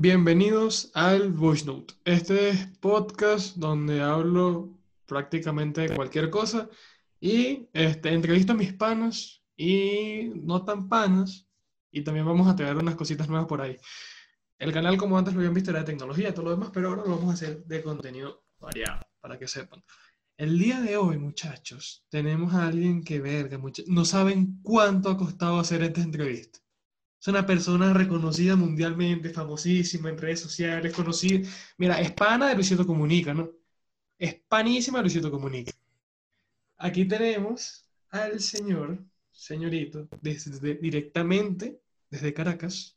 Bienvenidos al Voice Note. Este es podcast donde hablo prácticamente de cualquier cosa y este, entrevisto a mis panas y no tan panas y también vamos a traer unas cositas nuevas por ahí. El canal, como antes lo habían visto, era de tecnología y todo lo demás, pero ahora lo vamos a hacer de contenido variado, para que sepan. El día de hoy, muchachos, tenemos a alguien que verga, no saben cuánto ha costado hacer esta entrevista. Es una persona reconocida mundialmente, famosísima en redes sociales, conocida. Mira, es pana de Luisito Comunica, ¿no? Es panísima de Luisito Comunica. Aquí tenemos al señor, señorito, desde, directamente desde Caracas,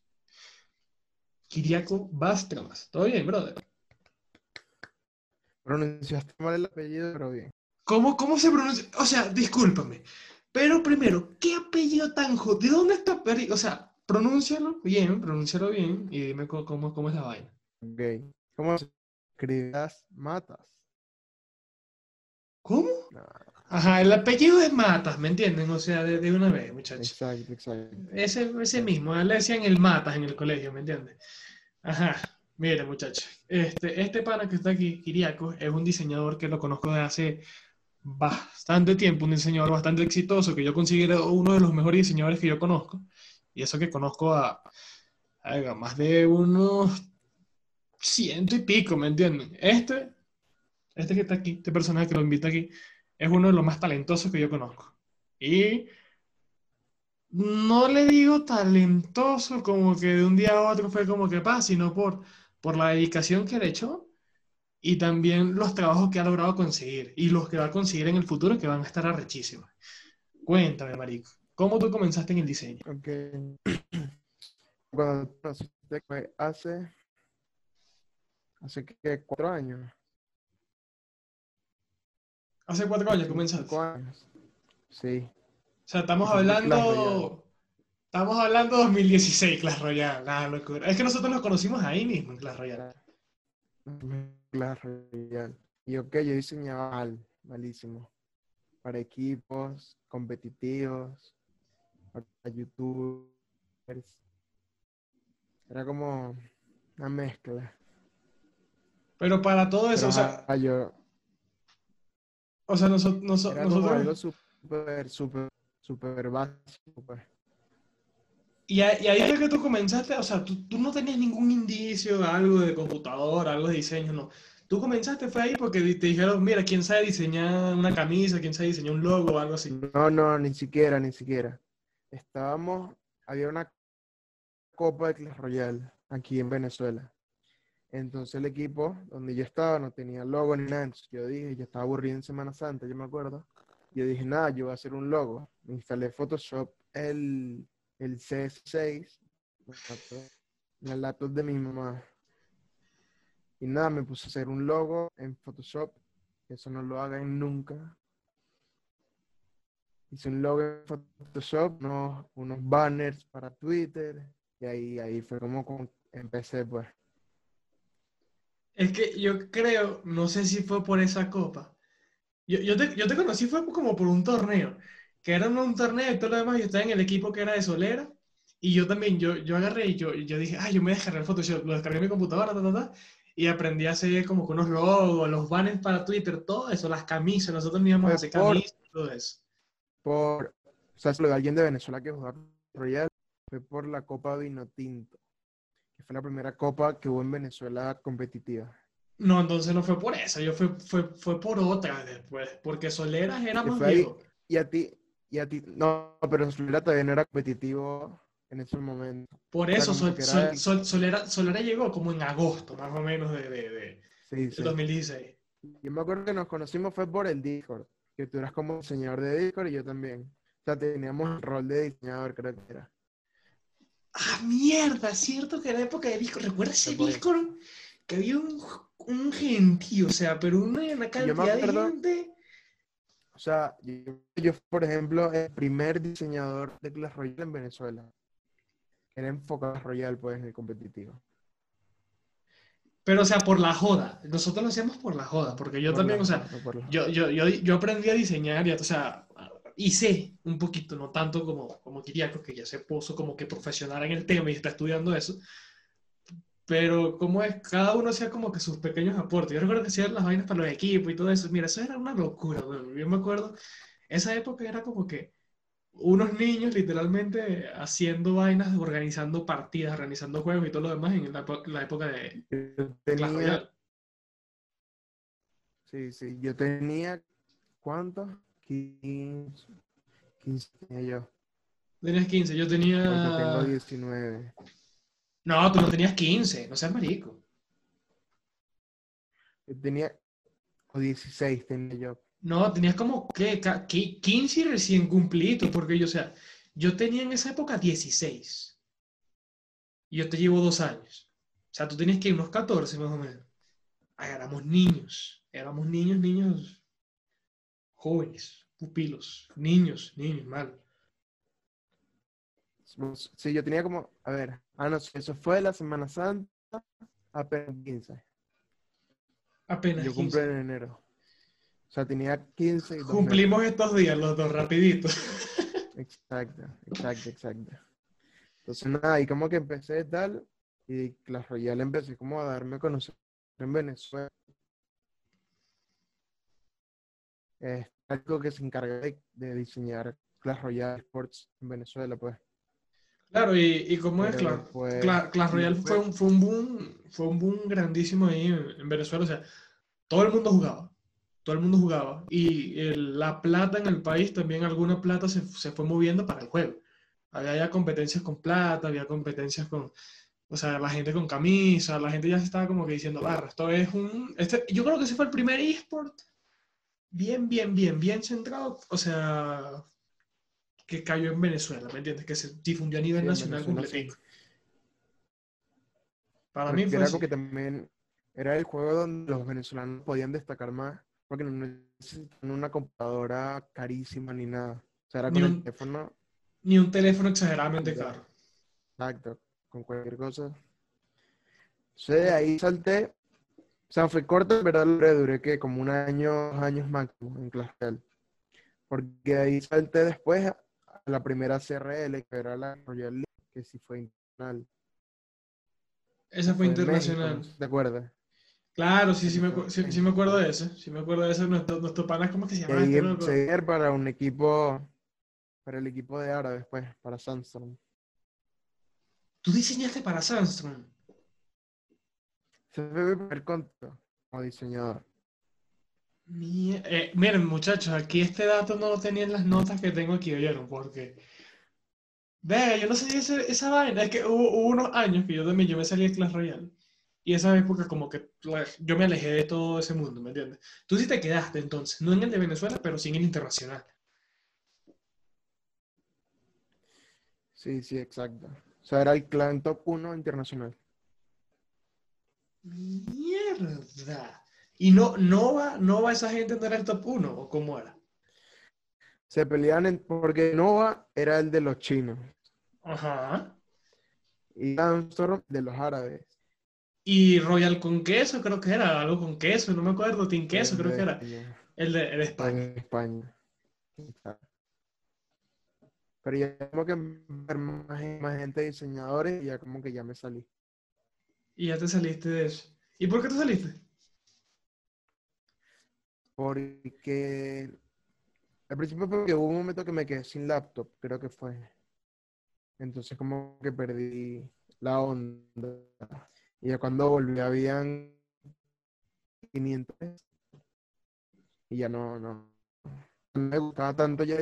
Kiriaco Bastramas. ¿Todo bien, brother? Pronunciaste mal el apellido, pero bien. ¿Cómo, cómo se pronuncia? O sea, discúlpame. Pero primero, ¿qué apellido tan jodido? ¿De dónde está? O sea, pronúncialo bien, pronúncialo bien y dime cómo, cómo, es la vaina. Ok. ¿Cómo escribas matas? ¿Cómo? Ajá, el apellido es Matas, ¿me entienden? O sea, de, de una vez, muchachos. Exacto, exacto. Ese, ese mismo, le decían el Matas en el colegio, ¿me entiendes? Ajá, mire, muchachos. Este, este pana que está aquí, Kiriaco, es un diseñador que lo conozco desde hace bastante tiempo, un diseñador bastante exitoso, que yo considero uno de los mejores diseñadores que yo conozco. Y eso que conozco a, más de unos ciento y pico, ¿me entienden? Este, este que está aquí, este personaje que lo invita aquí, es uno de los más talentosos que yo conozco. Y no le digo talentoso como que de un día a otro fue como que pasa, sino por, por la dedicación que le echó y también los trabajos que ha logrado conseguir y los que va a conseguir en el futuro que van a estar arrechísimos. Cuéntame, marico. ¿Cómo tú comenzaste en el diseño? Ok. Cuando hace, hace que cuatro años. Hace cuatro años comenzaste. Cuatro años. Sí. O sea, estamos hablando. Estamos hablando de 2016, Clash Royale. Nada, locura. Es que nosotros nos conocimos ahí mismo en Clash Royale. Clash Royale. Y ok, yo diseñaba mal, malísimo. Para equipos competitivos a YouTube. Era como una mezcla. Pero para todo eso, o sea. O sea, nosotros. nosotros algo súper, súper, súper básico, pues. Y, ahí es que tú comenzaste, o sea, tú, tú, no tenías ningún indicio, algo de computador, algo de diseño, no. Tú comenzaste fue ahí porque te dijeron, mira, ¿quién sabe diseñar una camisa? ¿Quién sabe diseñar un logo o algo así? No, no, ni siquiera, ni siquiera estábamos, había una Copa de Clash Royale aquí en Venezuela. Entonces el equipo donde yo estaba no tenía logo ni nada. yo dije, yo estaba aburrido en Semana Santa, yo me acuerdo. Yo dije, nada, yo voy a hacer un logo. Me instalé Photoshop, el, el CS6, en el laptop de mi mamá. Y nada, me puse a hacer un logo en Photoshop. Eso no lo hagan nunca hice un logo en Photoshop, unos, unos banners para Twitter, y ahí, ahí fue como, empecé, pues. Es que yo creo, no sé si fue por esa copa. Yo, yo, te, yo te conocí fue como por un torneo, que era un torneo y todo lo demás, yo estaba en el equipo que era de Solera, y yo también, yo, yo agarré y yo, yo dije, ah, yo me descargué el Photoshop, lo descargué en mi computadora, ta, ta, ta, y aprendí a hacer como con unos logos, los banners para Twitter, todo eso, las camisas, nosotros íbamos a hacer camisas, todo eso por, o sea, lo de alguien de Venezuela que jugó Royal fue por la Copa Vino Tinto, que fue la primera copa que hubo en Venezuela competitiva. No, entonces no fue por eso, yo fue, fue, fue por otra después, porque Soleras era más viejo. Y a ti, y a ti, no, pero Solera todavía no era competitivo en ese momento. Por eso, Solera, Solera, llegó como en agosto, más o menos, de, de, de, 2016. Yo me acuerdo que nos conocimos fue por el Discord que tú eras como diseñador de Discord y yo también. O sea, teníamos el rol de diseñador, creo que era. Ah, mierda, cierto que era época de Discord. ¿Recuerdas ese Discord? Que había un, un gentío, o sea, pero una, cantidad de gente. O sea, yo, yo, por ejemplo, el primer diseñador de Clash Royale en Venezuela. Era enfocado Clash Royale, pues, en el competitivo. Pero, o sea, por la joda. Nosotros lo hacemos por la joda, porque yo también, o sea, yo, yo, yo, yo, aprendí a diseñar, y, o sea, hice un poquito, no tanto como, como Kiriako, que ya se puso como que profesional en el tema y está estudiando eso. Pero como es, cada uno hacía como que sus pequeños aportes. Yo recuerdo que hacían las vainas para los equipos y todo eso. Mira, eso era una locura, weón. Yo me acuerdo, esa época era como que unos niños literalmente haciendo vainas, organizando partidas, organizando juegos y todo lo demás en la, la época de Yo Clash tenía, Royale. sí, sí, yo tenía, ¿cuántos? 15, 15 tenía yo. Tenías 15, yo Ahorita tengo tenía... 19. No, tú no tenías 15, no seas marico. Yo tenía, o 16 tenía yo. No, tenías como que ca- qui- 15 y recién cumplido, porque yo, o sea, yo tenía en esa época 16. Y yo te llevo dos años. O sea, tú tenías que ir unos 14 más o menos. Ah, éramos niños, éramos niños, niños jóvenes, pupilos, niños, niños, mal. Sí, yo tenía como, a ver, ah, no eso fue la Semana Santa, apenas 15. Apenas Yo 15. cumplo en enero. O sea, tenía 15 y meses. Cumplimos estos días los dos, rapidito. Exacto, exacto, exacto. Entonces, nada, y como que empecé tal, y Clash Royale empecé como a darme a conocer en Venezuela. Es algo que se encarga de, de diseñar Clash Royale Sports en Venezuela, pues. Claro, y, y como es, claro, después- Cla- Clash Royale fue un, fue un boom, fue un boom grandísimo ahí en, en Venezuela. O sea, todo el mundo jugaba, todo el mundo jugaba. Y el- la plata en el país, también alguna plata se, se fue moviendo para el juego. Había ya competencias con plata, había competencias con, o sea, la gente con camisa, la gente ya se estaba como que diciendo, barra, esto es un, este, yo creo que ese fue el primer eSport bien, bien, bien, bien centrado, o sea, que cayó en Venezuela, ¿me entiendes? Que se difundió a nivel Sí, nacional sí. completico. Para mí fue era así. como que también era el juego donde los venezolanos podían destacar más, porque no necesitan una computadora carísima ni nada. O sea, era Ni con un- el teléfono, Ni un teléfono exageradamente caro. exacto, con cualquier cosa. Entonces, de ahí salté. O sea, fue corto, pero duré, duré que como un año, dos años máximo en Clash Royale. Porque ahí salté después a la primera CRL, que era la Royal League, que sí fue internacional. Esa fue internacional. ¿Te acuerdas? Claro, sí, sí me, sí, sí me acuerdo de eso. Sí me acuerdo de eso. Nuestro, nuestro pana, ¿cómo es que se llama ahí este para un equipo, para el equipo de Ara después, para Sandstorm. Tú diseñaste para Sandstrom. Ese fue mi primer contrato como diseñador. Mie- eh, miren, muchachos, aquí este dato no lo tenía en las notas que tengo aquí, oyeron, porque. Ve, yo no sabía ese- esa vaina. Es que hubo, hubo unos años que yo también yo me salí de Clash Royale. Y esa época, como que yo me alejé de todo ese mundo, ¿me entiendes? Tú sí te quedaste entonces, no en el de Venezuela, pero sí en el internacional. Sí, sí, exacto. O sea, era el clan top 1 internacional. Mierda. Y no, no va, no va esa gente no era el top 1, o cómo era. Se peleaban en- porque Nova era el de los chinos Ajá. y Sandstorm de los árabes. Y Royal con queso, creo que era, algo con queso, no me acuerdo, Team queso, creo que era. El de, el de el España. España. Pero ya como que ver más, más gente diseñadores y ya como que ya me salí. Y ya te saliste de eso. ¿Y por qué te saliste? Porque al principio fue que hubo un momento que me quedé sin laptop, creo que fue. Entonces como que perdí la onda. Y ya cuando volví habían 500 y ya no, no, no me gustaba tanto ya.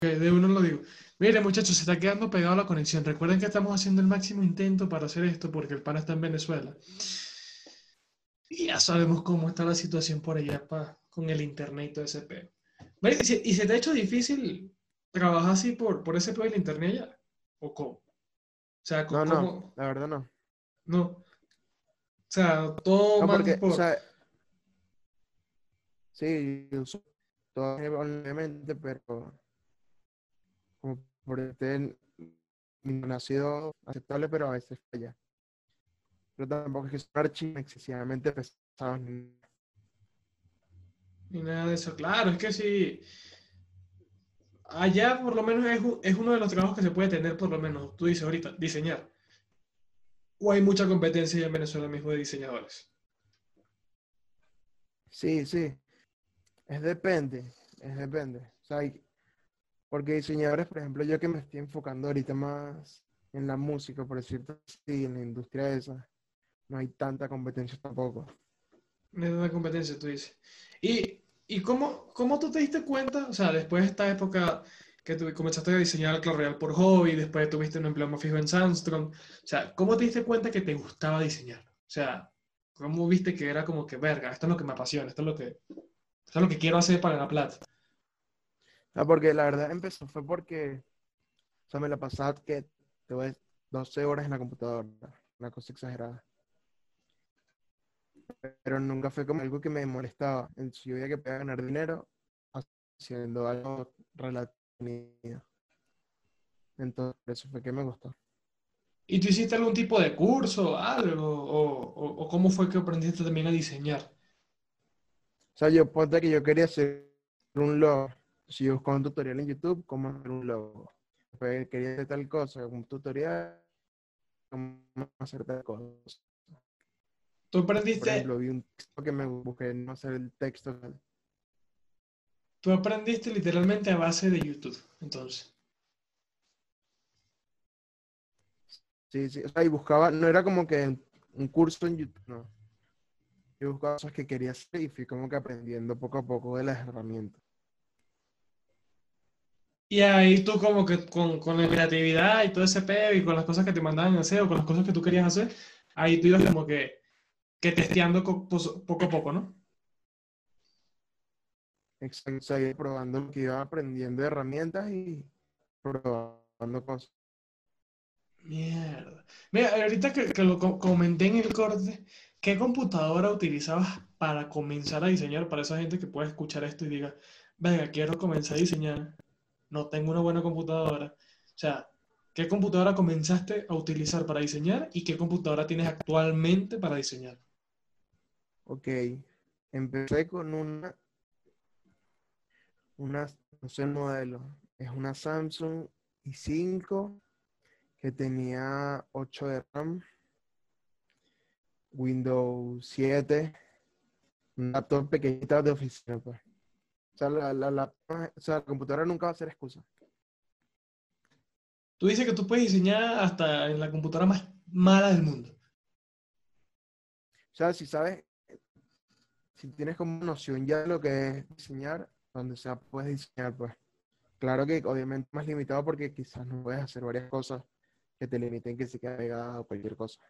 Que de uno lo digo. Mire, muchachos, se está quedando pegado la conexión. Recuerden que estamos haciendo el máximo intento para hacer esto porque el pana está en Venezuela. Y ya sabemos cómo está la situación por allá pa, con el internet y todo ese pedo. Mire, ¿Y se, y se te ha hecho difícil trabajar así por, por ese pedo del internet ya? ¿O cómo? O sea, No, ¿cómo? no, la verdad no. No. O sea, todo No, porque, por... o sea, sí, yo uso todo obviamente, pero como por este no ha sido aceptable, pero a veces falla. Pero tampoco es que son archivos excesivamente pesados. ni- nada de eso. Claro, es que sí. Allá por lo menos es, es uno de los trabajos que se puede tener, por lo menos, tú dices ahorita, diseñar. ¿O hay mucha competencia en Venezuela mismo de diseñadores? Sí, sí. Es depende, es depende. O sea, hay- porque diseñadores, por ejemplo, yo que me estoy enfocando ahorita más en la música, por decirlo así, en la industria esa, no hay tanta competencia tampoco. Me da una competencia, tú dices. ¿Y, y cómo, cómo tú te diste cuenta? O sea, después de esta época que tú comenzaste a diseñar Claro Real por hobby, después tuviste un empleo más fijo en Sandstrom. O sea, ¿cómo te diste cuenta que te gustaba diseñar? O sea, ¿cómo viste que era como que, verga, esto es lo que me apasiona, esto es lo que, esto es lo que quiero hacer para la plata? Ah, porque la verdad empezó fue porque, o me la pasaba que te voy a decir, 12 horas en la computadora, una cosa exagerada. Pero nunca fue como algo que me molestaba. Entonces, yo veía que podía ganar dinero haciendo algo relativo. Entonces, por eso fue que me gustó. ¿Y tú hiciste algún tipo de curso, algo? ¿O, o- o cómo fue que aprendiste también a diseñar? O sea, yo ponte que yo quería hacer un logo. Si yo buscaba un tutorial en YouTube, cómo hacer un logo. Después quería hacer tal cosa, un tutorial, cómo hacer tal cosa. Tú Por aprendiste, ejemplo, vi un texto que me busqué no hacer el texto. Tú aprendiste literalmente a base de YouTube, entonces. Sí, sí. O sea, y buscaba, no era como que un curso en YouTube, no. Yo buscaba cosas que quería hacer y fui como que aprendiendo poco a poco de las herramientas. Y ahí tú como que con, con la creatividad y todo ese pedo y con las cosas que te mandaban a hacer o con las cosas que tú querías hacer, ahí tú ibas como que, que testeando pos- poco a poco, ¿no? Exacto. Iba probando lo que iba aprendiendo de herramientas y probando cosas. Mierda. Mira, ahorita que, que lo co- comenté en el corte, ¿qué computadora utilizabas para comenzar a diseñar para esa gente que puede escuchar esto y diga, venga, quiero comenzar a diseñar, no tengo una buena computadora? O sea, ¿qué computadora comenzaste a utilizar para diseñar y qué computadora tienes actualmente para diseñar? Ok. Empecé con una, una, no sé el modelo, es una Samsung i5 que tenía 8 de RAM, Windows 7, una laptop pequeñita de oficina, pues. O sea, la, la, la- o sea, la computadora nunca va a ser excusa. Tú dices que tú puedes diseñar hasta en la computadora más mala del mundo. O sea, si sabes, si tienes como noción ya de lo que es diseñar, donde sea puedes diseñar, pues. Claro que obviamente más limitado porque quizás no puedes hacer varias cosas que te limiten que se quede pegada o cualquier cosa.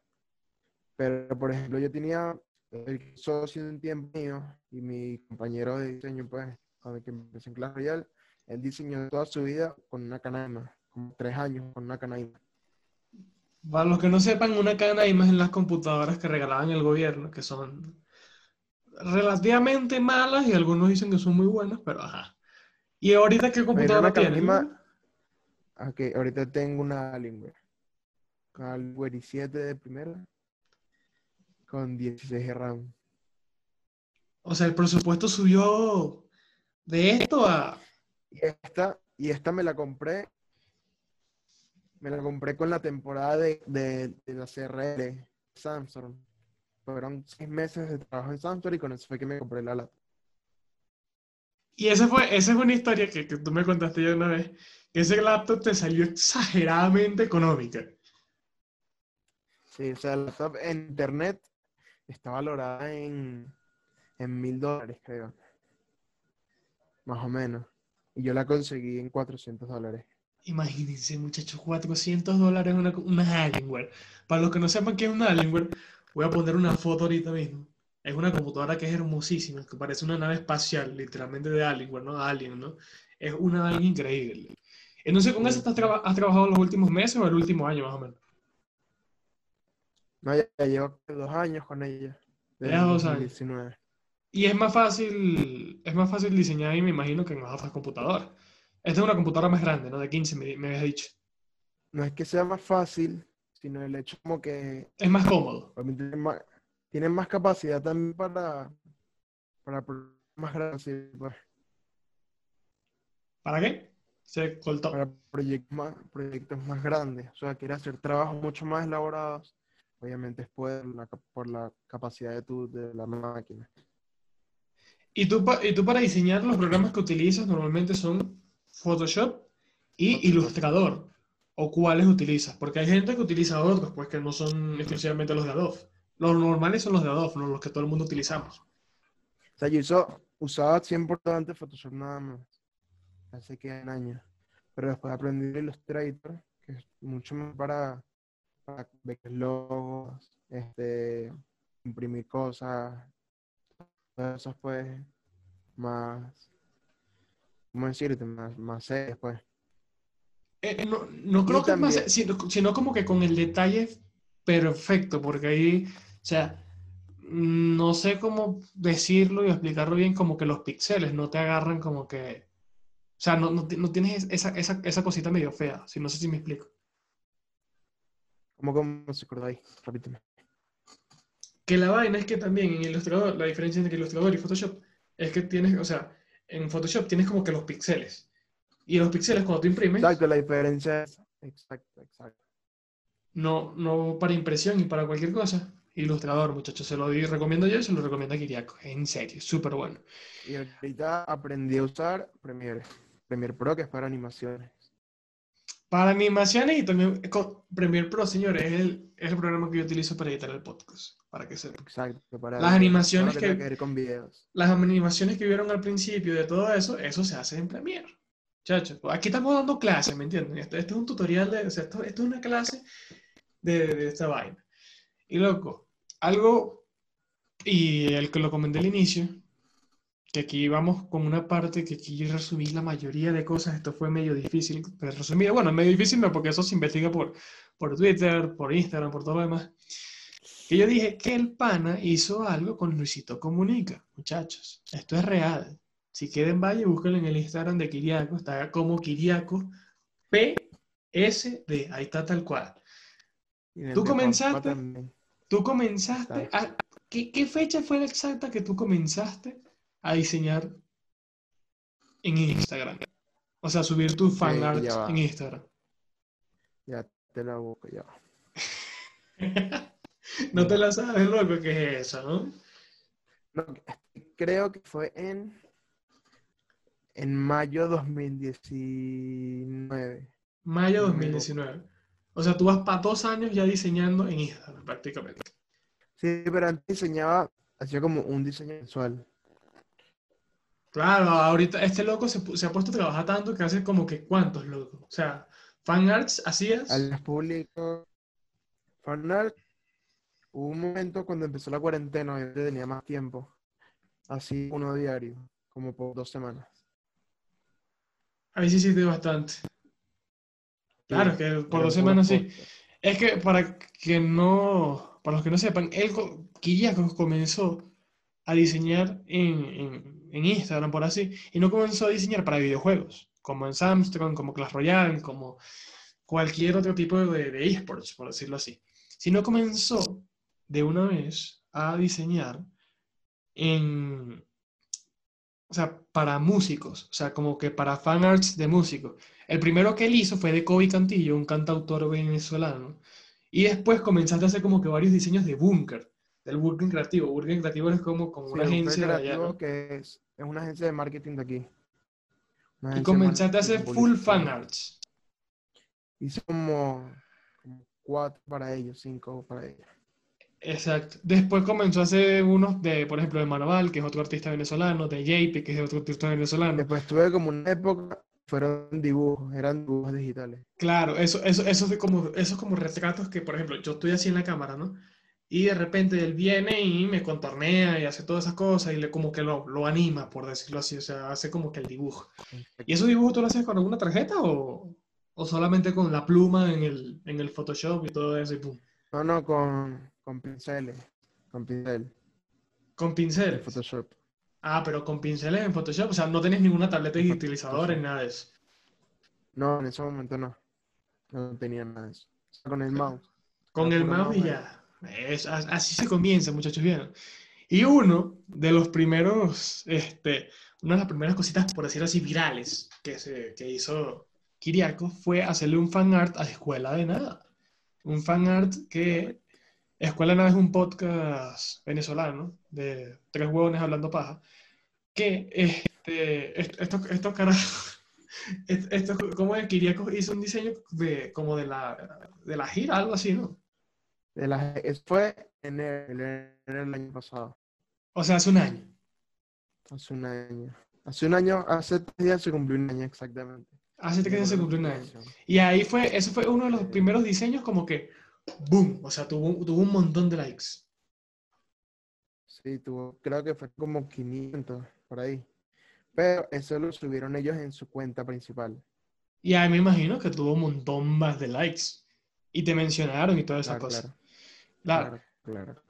Pero, por ejemplo, yo tenía el socio de un tiempo mío y mi compañero de diseño, pues, con el que empecé en Clash Royale, él diseñó toda su vida con una canaima, como tres años con una canaima. Para los que no sepan, una cadena de imágenes en las computadoras que regalaban el gobierno, que son relativamente malas y algunos dicen que son muy buenas, pero ajá. ¿Y ahorita qué computadora tienes? ahorita tengo una Alienware, Alienware i7 de primera, con 16 de RAM. O sea, el presupuesto subió de esto a... Y esta, y esta me la compré, me la compré con la temporada de, de, de la CRL Samsung. Fueron seis meses de trabajo en Samsung y con eso fue que me compré la laptop. Y esa fue, esa es una historia que, que tú me contaste ya una vez, que ese laptop te salió exageradamente económica. Sí, o sea, la laptop en internet está valorada en en mil dólares, creo. Más o menos. Y yo la conseguí en 400 dólares. Imagínense, muchachos, 400 dólares una, una Alienware. Para los que no sepan qué es una Alienware, voy a poner una foto ahorita mismo. Es una computadora que es hermosísima, que parece una nave espacial, literalmente de Alienware, ¿no? Alien, ¿no? Es una vaina increíble. Entonces, ¿con eso has, traba- has trabajado los últimos meses o el último año, más o menos? No, ya, ya llevo dos años con ella. Ya dos años. 2019. Y es más fácil, es más fácil diseñar, y me imagino, que en las otras computadoras. Esta es una computadora más grande, ¿no? De 15, me, me habías dicho. No es que sea más fácil, sino el hecho como que Es más cómodo. tienen más, tienen más capacidad también para, para más grandes, pues, ¿Para qué? Se cortó. para proyectos más, proyectos más grandes. O sea, quiere hacer trabajos mucho más elaborados obviamente es por la, cap- por la capacidad de, tu, de la máquina. Y tú, y tú para diseñar los programas que utilizas normalmente son Photoshop y. Illustrator. ¿O cuáles utilizas? Porque hay gente que utiliza otros, pues que no son exclusivamente los de Adobe. Los normales son los de Adobe, no los que todo el mundo utilizamos. O sea, yo uso- usaba 100% Photoshop nada más. Hace que en años. Pero después aprendí Illustrator, que es mucho más para, para ver logos, este, imprimir cosas, todas esas pues más, ¿cómo decirte? Más, más serias pues. Eh, eh, no, no creo que es más, también- sino, sino como que con el detalle perfecto, porque ahí, o sea, no sé cómo decirlo y explicarlo bien, como que los píxeles no te agarran como que, o sea, no, no, no tienes esa, esa, esa cosita medio fea, si no sé si me explico. ¿Cómo, cómo se acordáis? Repíteme. Que la vaina es que también en Illustrator, la diferencia entre Illustrator y Photoshop es que tienes, o sea, en Photoshop tienes como que los píxeles. Y los píxeles cuando tú imprimes, Exacto, la diferencia es. Exacto, exacto. no, no para impresión y para cualquier cosa. Ilustrador, muchachos, se lo di- recomiendo yo y se lo recomiendo a Kiriako. En serio, súper bueno. Y ahorita aprendí a usar Premiere. Premiere Pro, que es para animaciones. Para animaciones y también con Premiere Pro, señores, es el, es el programa que yo utilizo para editar el podcast, para que sepan. Exacto. Para Las animaciones que- tenga que ver con videos. Las animaciones que vieron al principio de todo eso, eso se hace en Premiere. Muchachos, aquí estamos dando clases, ¿me entienden? Este, este es un tutorial de, o sea, esto, esto es una clase de, de esta vaina. Y loco, algo, y el que lo comenté al inicio, que aquí vamos con una parte que aquí yo resumí la mayoría de cosas, esto fue medio difícil de resumir. Bueno, medio difícil no, porque eso se investiga por, por Twitter, por Instagram, por todo lo demás. Que yo dije que el pana hizo algo con Luisito Comunica, muchachos. Esto es real. Si quieren, vaya, búsquenlo en el Instagram de Kiriako, está como Kiriako PSD, ahí está tal cual. Y ¿Tú comenzaste? Tú comenzaste, a- ¿qué, qué fecha fue la exacta que tú comenzaste a diseñar en Instagram? O sea, subir tu fan ya art en Instagram. Ya te la busco ya. No te la sabes, loco, ¿qué es eso, no? No, creo que fue en, en mayo 2019. Mayo No me 2019. O sea, tú vas para dos años ya diseñando en Instagram, prácticamente. Sí, pero antes diseñaba, hacía como un diseño mensual. Claro, ahorita este loco se, se ha puesto a trabajar tanto que hace como que cuántos, loco. O sea, fan arts hacías. Al público, fanart, hubo un momento cuando empezó la cuarentena, yo tenía más tiempo. Así uno diario, como por dos semanas. Ahí sí hiciste bastante. Claro, Sí, que por dos semanas sí. Es que para que no, para los que no sepan, él, co- Kiriakos comenzó a diseñar en, en, en Instagram, por así, y no comenzó a diseñar para videojuegos, como en Samstrong, como Clash Royale, como cualquier otro tipo de, de esports, por decirlo así, sino comenzó de una vez a diseñar en, o sea, para músicos, o sea, como que para fan arts de músicos. El primero que él hizo fue de Kobe Cantillo, un cantautor venezolano. Y después comenzaste a hacer como que varios diseños de Bunker, del Bunker Creativo. Bunker Creativo es como, como Sí, una agencia de allá, que es, es una agencia de marketing de aquí. Y comenzaste a hacer full publicitario. fan arts. Hice como, como cuatro para ellos, cinco para ellos. Exacto. Después comenzó a hacer unos de, por ejemplo, de Manoval, que es otro artista venezolano, de JP, que es otro artista venezolano. Después tuve como una época, fueron dibujos, eran dibujos digitales. Claro, eso, eso, eso, de como, esos como retratos que, por ejemplo, yo estoy así en la cámara, ¿no? Y de repente él viene y me contornea y hace todas esas cosas y le como que lo, lo anima, por decirlo así, o sea, hace como que el dibujo. ¿Y esos dibujos tú lo haces con alguna tarjeta o, o solamente con la pluma en el, en el Photoshop y todo eso y pum? No, no, con, con pinceles, con pincel, Con en pinceles. Photoshop. Ah, pero con pinceles en Photoshop, o sea, no tenés ninguna tableta En digitalizadora ni nada de eso. No, en ese momento no. No tenía nada de eso. O sea, con el mouse. Con el mouse y ya. Es- as- así se comienza, muchachos, ¿vieron? Y uno de los primeros, este, una de las primeras cositas, por decirlo así, virales que, se, que hizo Kiriako fue hacerle un fan art a Escuela de Nada. Un fan art que Escuela Nave es un podcast venezolano de tres huevones hablando paja. Que este, est- estos, estos carajos. est- Estos, ¿Cómo es? Kiriakos hizo un diseño de, como de la, de la gira, algo así, ¿no? De fue en el, en el año pasado, O sea, hace un año. hace un año. Hace un año, hace tres días se cumplió un año exactamente. Hace tres días se cumplió un año. Y ahí fue, eso fue uno de los primeros diseños como que, boom, o sea, tuvo, tuvo un montón de likes. Sí, tuvo, creo que fue como 500 por ahí. Pero eso lo subieron ellos en su cuenta principal. Y ahí me imagino que tuvo un montón más de likes. Y te mencionaron y todas esas Claro, cosas. claro, Claro. claro, claro.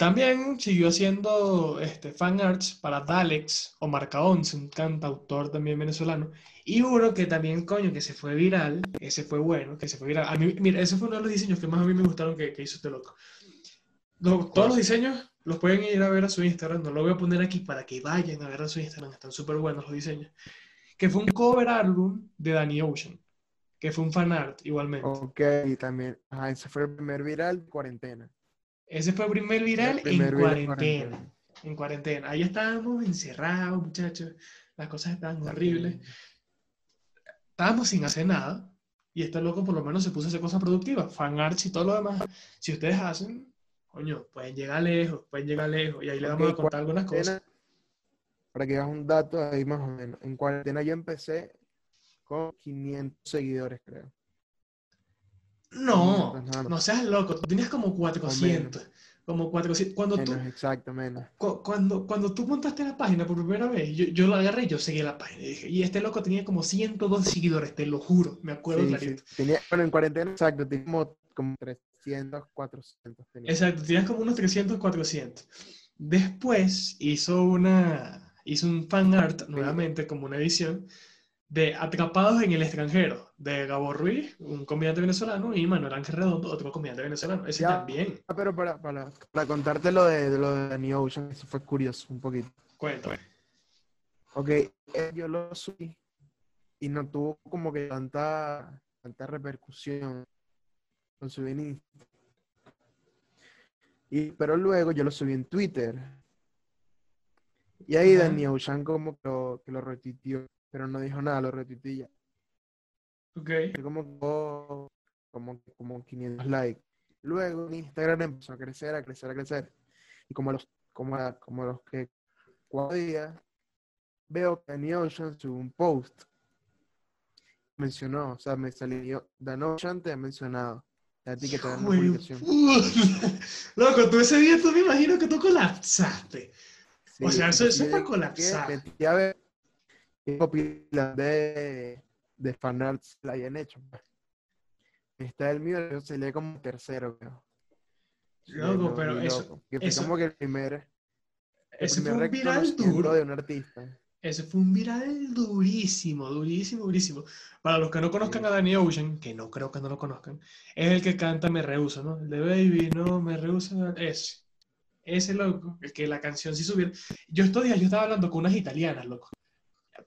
También siguió haciendo este, fan arts para Dalex o Marca 11, un cantautor también venezolano. Y uno que también, coño, que se fue viral, ese fue bueno, que se fue viral. A mí, mira, ese fue uno de los diseños que más a mí me gustaron que, que hizo este loco. Lo- todos los diseños los pueden ir a ver a su Instagram, no lo voy a poner aquí para que vayan a ver a su Instagram, están súper buenos los diseños. Que fue un cover álbum de Danny Ocean, que fue un fan art igualmente. Ok, y también, ajá, ese fue el primer viral de cuarentena. Ese fue el primer viral El primer en viral en cuarentena. En cuarentena. Ahí estábamos encerrados, muchachos. Las cosas estaban horribles. Estábamos sin hacer nada. Y este loco por lo menos se puso a hacer cosas productivas. Fan arts y todo lo demás. Si ustedes hacen, coño, pueden llegar lejos, pueden llegar lejos. Y ahí Ok, vamos a contar algunas cosas. Para que veas un dato ahí más o menos. En cuarentena yo empecé con 500 seguidores, creo. No, no seas loco. Tú tenías como 400. Como 400. Cuando tú, Menos, exacto, menos. cu- cuando, cuando tú montaste la página por primera vez, yo, yo lo agarré y yo seguí la página. Y, dije, y este loco tenía como 102 seguidores, te lo juro. Me acuerdo Sí, clarito. sí. Tenía, bueno, en cuarentena, exacto, tenía como, como 300, 400. Tenía. Exacto, tenías como unos 300, 400. Después hizo una, hizo un fan art nuevamente, como una edición, de Atrapados en el extranjero, de Gabo Ruiz, un comediante venezolano, y Manuel Ángel Redondo, otro comediante venezolano. Ese Ya. también. Ah, pero para, para, para contarte lo de, de lo de Danny Ocean, eso fue curioso un poquito. Cuéntame. Ok, eh, yo lo subí y no tuvo como que tanta, tanta repercusión. Lo subí en Instagram. Y, pero luego yo lo subí en Twitter. Y ahí. Danny Ocean como que lo, que lo retuiteó, pero no dijo nada, lo retuiteó y ya. Ok. Como, como, como, como 500 likes. Luego en Instagram empezó a crecer, a crecer, a crecer. Y como a los, como a, como a los que cuatro días, veo que Danny Ocean subió un post. Mencionó, o sea, me salió, Dan Ocean te ha mencionado. A ti que te dan una publicación. Loco, tú ese día tú me imagino que tú colapsaste. O Sí, sea, eso- eso fue colapsar. que metí a ver qué copilas de, de fanarts la hayan hecho. pues. Está el mío, yo salí como tercero, creo. Loco, lo pero eso- loco. Que eso- como que el primer, el Ese fue un viral duro. de un artista. Ese fue un viral durísimo, durísimo, durísimo. Para los que no conozcan Sí. a Danny Ocean, que no creo que no lo conozcan, es el que canta Me Rehuso, ¿no? El de Baby, no, Me Rehuso, ese. Ese loco, el que la canción sí subiera. Yo estos días yo estaba hablando con unas italianas, loco.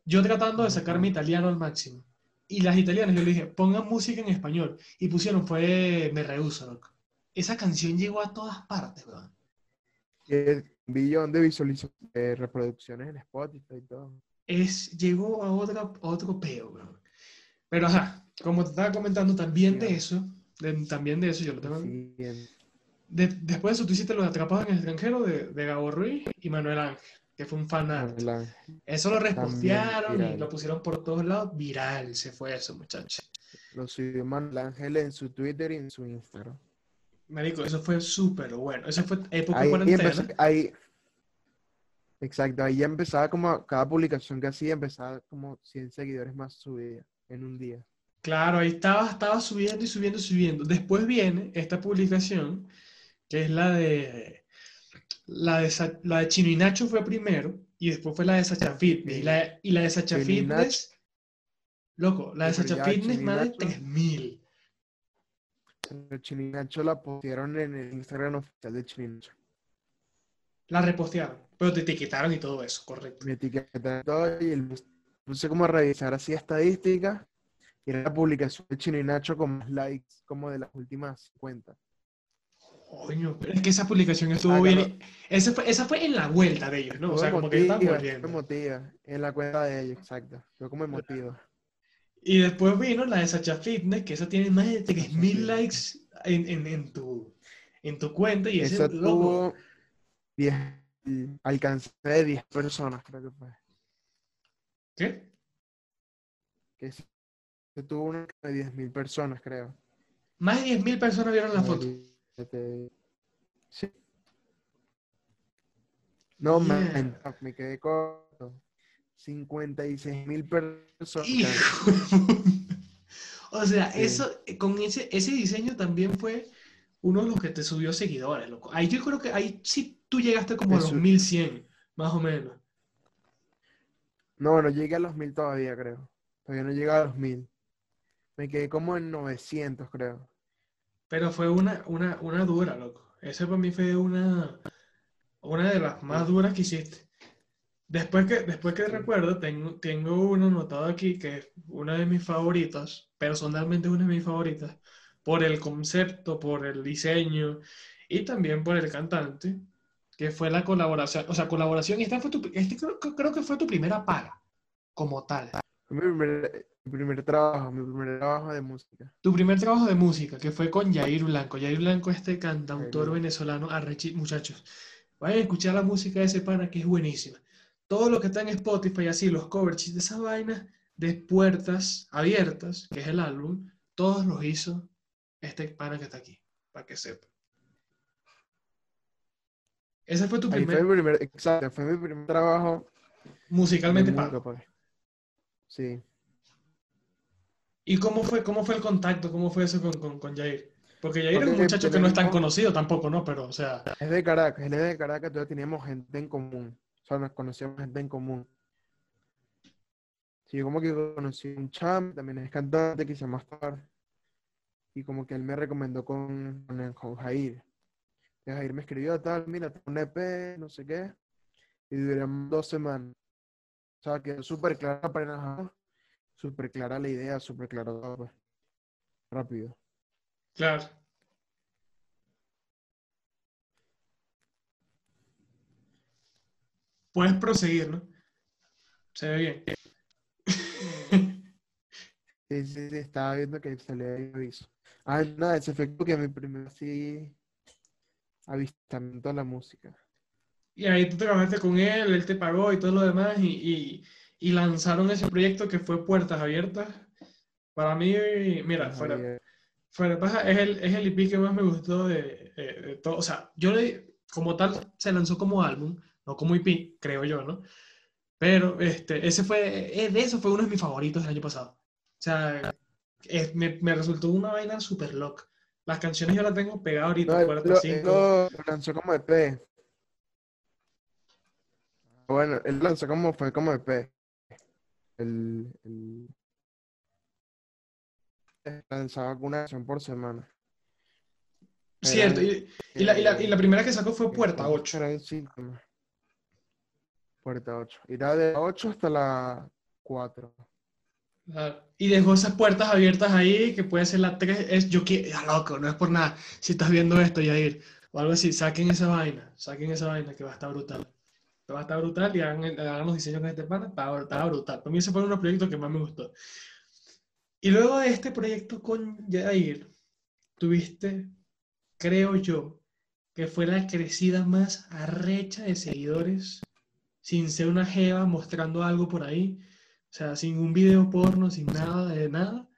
Yo tratando de sacar mi italiano al máximo. Y las italianas, yo le dije, pongan música en español. Y pusieron, fue Me Rehuso, loco. Esa canción llegó a todas partes, weón. El billón de visualizaciones, reproducciones en Spotify y todo. es, llegó a otro, a otro peo, weón. Pero ajá, como te estaba comentando, también de eso, de- también de eso, yo lo tengo. De- después de eso, tú hiciste los atrapados en el extranjero de, de Gabo Ruiz y Manuel Ángel, que fue un fan art. la- Eso lo repostearon y lo pusieron por todos lados. Viral se fue eso, muchachos. lo subió Manuel Ángel en su Twitter y en su Instagram. Marico, eso fue súper bueno. Eso fue época Ahí, cuarentena. empezó- ahí- exacto, ahí ya empezaba como cada publicación que hacía, empezaba como 100 seguidores más subida en un día. Claro, ahí estaba, estaba subiendo y subiendo y subiendo. Después viene esta publicación, que es la de la de, Sa- la de Chino y Nacho fue primero, y después fue la de Sacha Fitness. Y la, y la de Sacha Chino y Fitness, loco, la de Sacha ya Fitness Chino y más de Nacho- 3000. El Chirinacho la pusieron en el Instagram oficial de Chirinacho. La repostearon, pero te etiquetaron y todo eso, correcto. Me etiquetaron todo y el- puse como a revisar así estadísticas y era la publicación de Chirinacho con más likes como de las últimas 50. Coño, pero es que esa publicación estuvo Ah, bien. claro. Esa fue, esa fue en la vuelta de ellos, ¿no? O sea, como que estaban volviendo. emotiva, en la cuenta de ellos, exacto. Fue como emotiva. Y después vino la de Sacha Fitness, que esa tiene más de 3.000 Fitness. likes en, en, en tu, en tu cuenta. Y ese Esa loco. tuvo 10, alcance de 10 personas, creo que fue. ¿Qué? Que se se tuvo una de 10.000 personas, creo. Más de 10.000 personas vieron la foto. Este, Sí. No, Yeah. man, me quedé corto. 56 mil personas. Hijo. O sea, Sí. eso, eh, con ese, ese diseño también fue uno de los que te subió seguidores, loco. Ahí yo creo que ahí sí tú llegaste como a los Eso- 1100, más o menos. No, no llegué a los mil todavía, creo. Todavía no llegué a los mil. Me quedé como en 900, creo. Pero fue una, una, una dura, loco. Esa para mí fue una, una de las más duras que hiciste. Después que, después que recuerdo, tengo, tengo uno anotado aquí que es una de mis favoritas, personalmente una de mis favoritas, por el concepto, por el diseño y también por el cantante, que fue la colaboración. O sea, colaboración, esta fue tu, este creo, creo que fue tu primera paga, como tal. Mi primer, mi primer trabajo, mi primer trabajo de música. Tu primer trabajo de música, que fue con Yair Blanco. Yair Blanco, este cantautor venezolano, arrechi, muchachos. Vayan a escuchar la música de ese pana que es buenísima. Todo lo que está en Spotify, así, los covers de esa vaina, de Puertas Abiertas, que es el álbum, todos los hizo este pana que está aquí, para que sepa. Ese fue tu Ahí fue primer, mi primer, exacto, fue mi primer trabajo musicalmente música. Sí. ¿Y cómo fue, cómo fue el contacto? ¿Cómo fue eso con, con, con Yair? Porque Yair es un muchacho que no es tan conocido tampoco, ¿no? Pero, o sea, Es de Caracas, él es de Caracas, entonces teníamos gente en común. O sea, nos conocíamos gente en común. Sí, yo como que conocí un cham, también es cantante, que se llama Star. Y como que él me recomendó con, con, con Jair. Y Jair me escribió tal, mira, un EP, no sé qué. Y duramos dos semanas. O sea, quedó súper clara apenas, súper clara la idea, súper todo, pues. Rápido. claro. Puedes proseguir, ¿no? Se ve bien. Sí, sí, sí, estaba viendo que salía ahí aviso. Ah, nada, ese como que mi primer sí avistamiento a la música. Y ahí tú trabajaste con él, él te pagó y todo lo demás, y, y- y lanzaron ese proyecto que fue Puertas Abiertas. Para mí, mira, fuera, fuera paja, es el, es el EP que más me gustó de, de- de todo. O sea, yo le, como tal, se lanzó como álbum, no como EP, creo yo, ¿no? Pero este, ese fue, eh, de eso fue uno de mis favoritos del año pasado. O sea, es- me, me resultó una vaina súper loca. Las canciones yo las tengo pegadas ahorita, No, lo, 5. lo- lo lanzó como EP. Bueno, él lanzó como, fue como EP. El, el- lanzaba una canción por semana. Cierto, Eran, y, y la, y la- y la eh, primera que sacó fue Puerta 8. Eran cinco temas. Puerta 8. Irá de la 8 hasta la 4. Claro. Y dejó esas puertas abiertas ahí, que puede ser la 3. Es, yo que, ya loco, no es por nada. Si estás viendo esto, Yair, o algo así, saquen esa vaina, saquen esa vaina que va a estar brutal. Va a estar brutal y hagan, hagan los diseños con este pana, está, brutal. Para mí ese fue uno de los proyectos que más me gustó. Y luego de este proyecto con Yair, tuviste, creo yo, que fue la crecida más arrecha de seguidores, sin ser una jeva mostrando algo por ahí. O sea, sin un video porno, sin nada de nada.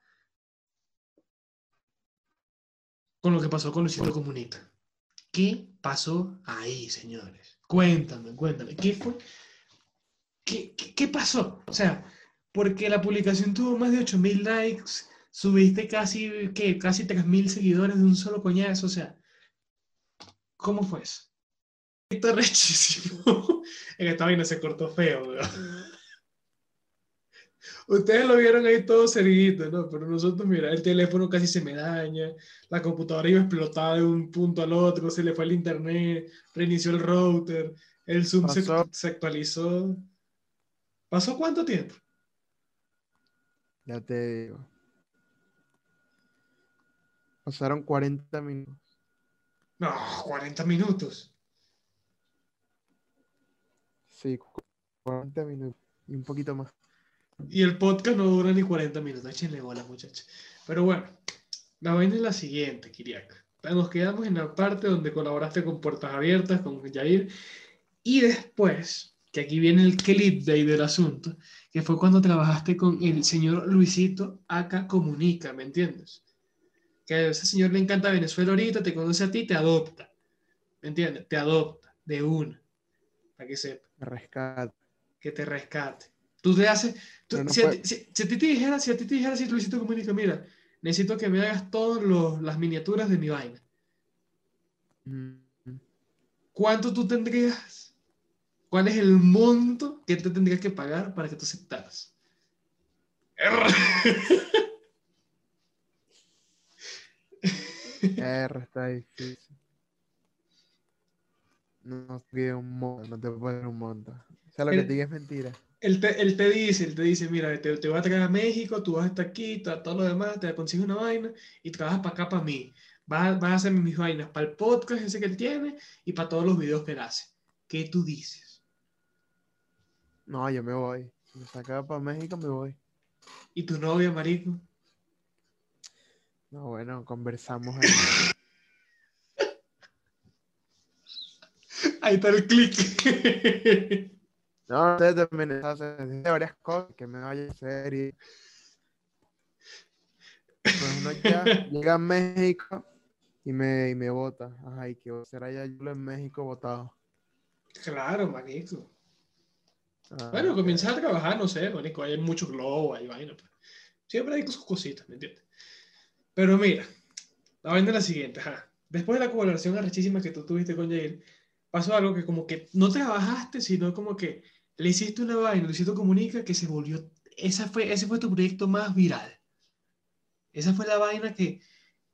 Con lo que pasó con Luisito Comunista. ¿Qué pasó ahí, señores? Cuéntame, cuéntame. ¿Qué fue? ¿Qué, pasó? O sea, porque la publicación tuvo más de 8000 likes, subiste casi, ¿qué? Casi 3000 seguidores de un solo coñazo. O sea, ¿cómo fue eso? Esto es rechísimo. En esta vaina se cortó feo, weón. Ustedes lo vieron ahí todo cerguito, ¿no? Pero nosotros, mira, el teléfono casi se me daña, la computadora iba a explotar de un punto al otro, se le fue el internet, reinició el router, el Zoom se, se actualizó. ¿Pasó cuánto tiempo? Ya te digo. Pasaron 40 minutos. No, 40 minutos. Sí, 40 minutos y un poquito más. Y el podcast no dura ni 40 minutos. Échenle bola, muchachos. Pero bueno, la vaina es la siguiente, Kiriak. Nos quedamos en la parte donde colaboraste con Puertas Abiertas, con Jair. Y después, que aquí viene el clip day del asunto, que fue cuando trabajaste con el señor Luisito Acá Comunica, ¿me entiendes? Que a ese señor le encanta Venezuela ahorita, te conoce a ti, te adopta. ¿Me entiendes? Te adopta de una. Para que sepa. Rescate. Que te rescate. Tú te haces. si, a, ti te dijera, si a ti te dijera, si Luisito Comunica, mira, necesito que me hagas todas las miniaturas de mi vaina. ¿Cuánto tú tendrías? ¿Cuál es el monto que te tendrías que pagar para que tú aceptaras? R está difícil. No, no te puedo un monto. O sea, lo que te diga es mentira. Él te, él te, dice, él te dice, mira, te, te voy a traer a México, tú vas a estar aquí, todo lo demás, te consigo una vaina y trabajas para acá, para mí. Vas, vas, a hacer mis vainas para el podcast ese que él tiene y para todos los videos que él hace. ¿Qué tú dices? No, yo me voy. Si me saca para México, me voy. ¿Y tu novia, marico? No, bueno, conversamos ahí. ahí está el clic. No, ustedes también hacen varias cosas que me vaya a hacer y pues uno ya llega a México y me, y me vota. Ajá, ¿y qué va a hacer allá yo en México votado? Claro, manico. Ah, bueno, comienzas a trabajar, no sé, manico, hay muchos globos, hay vaina. Pues. Siempre hay sus cositas, ¿me entiendes? Pero mira, la vaina es la siguiente, ajá. Después de la colaboración arrechísima que tú tuviste con Jair, pasó algo que como que no trabajaste, sino como que le hiciste una vaina, Luisito Comunica, que se volvió, esa fue, ese fue tu proyecto más viral. Esa fue la vaina que,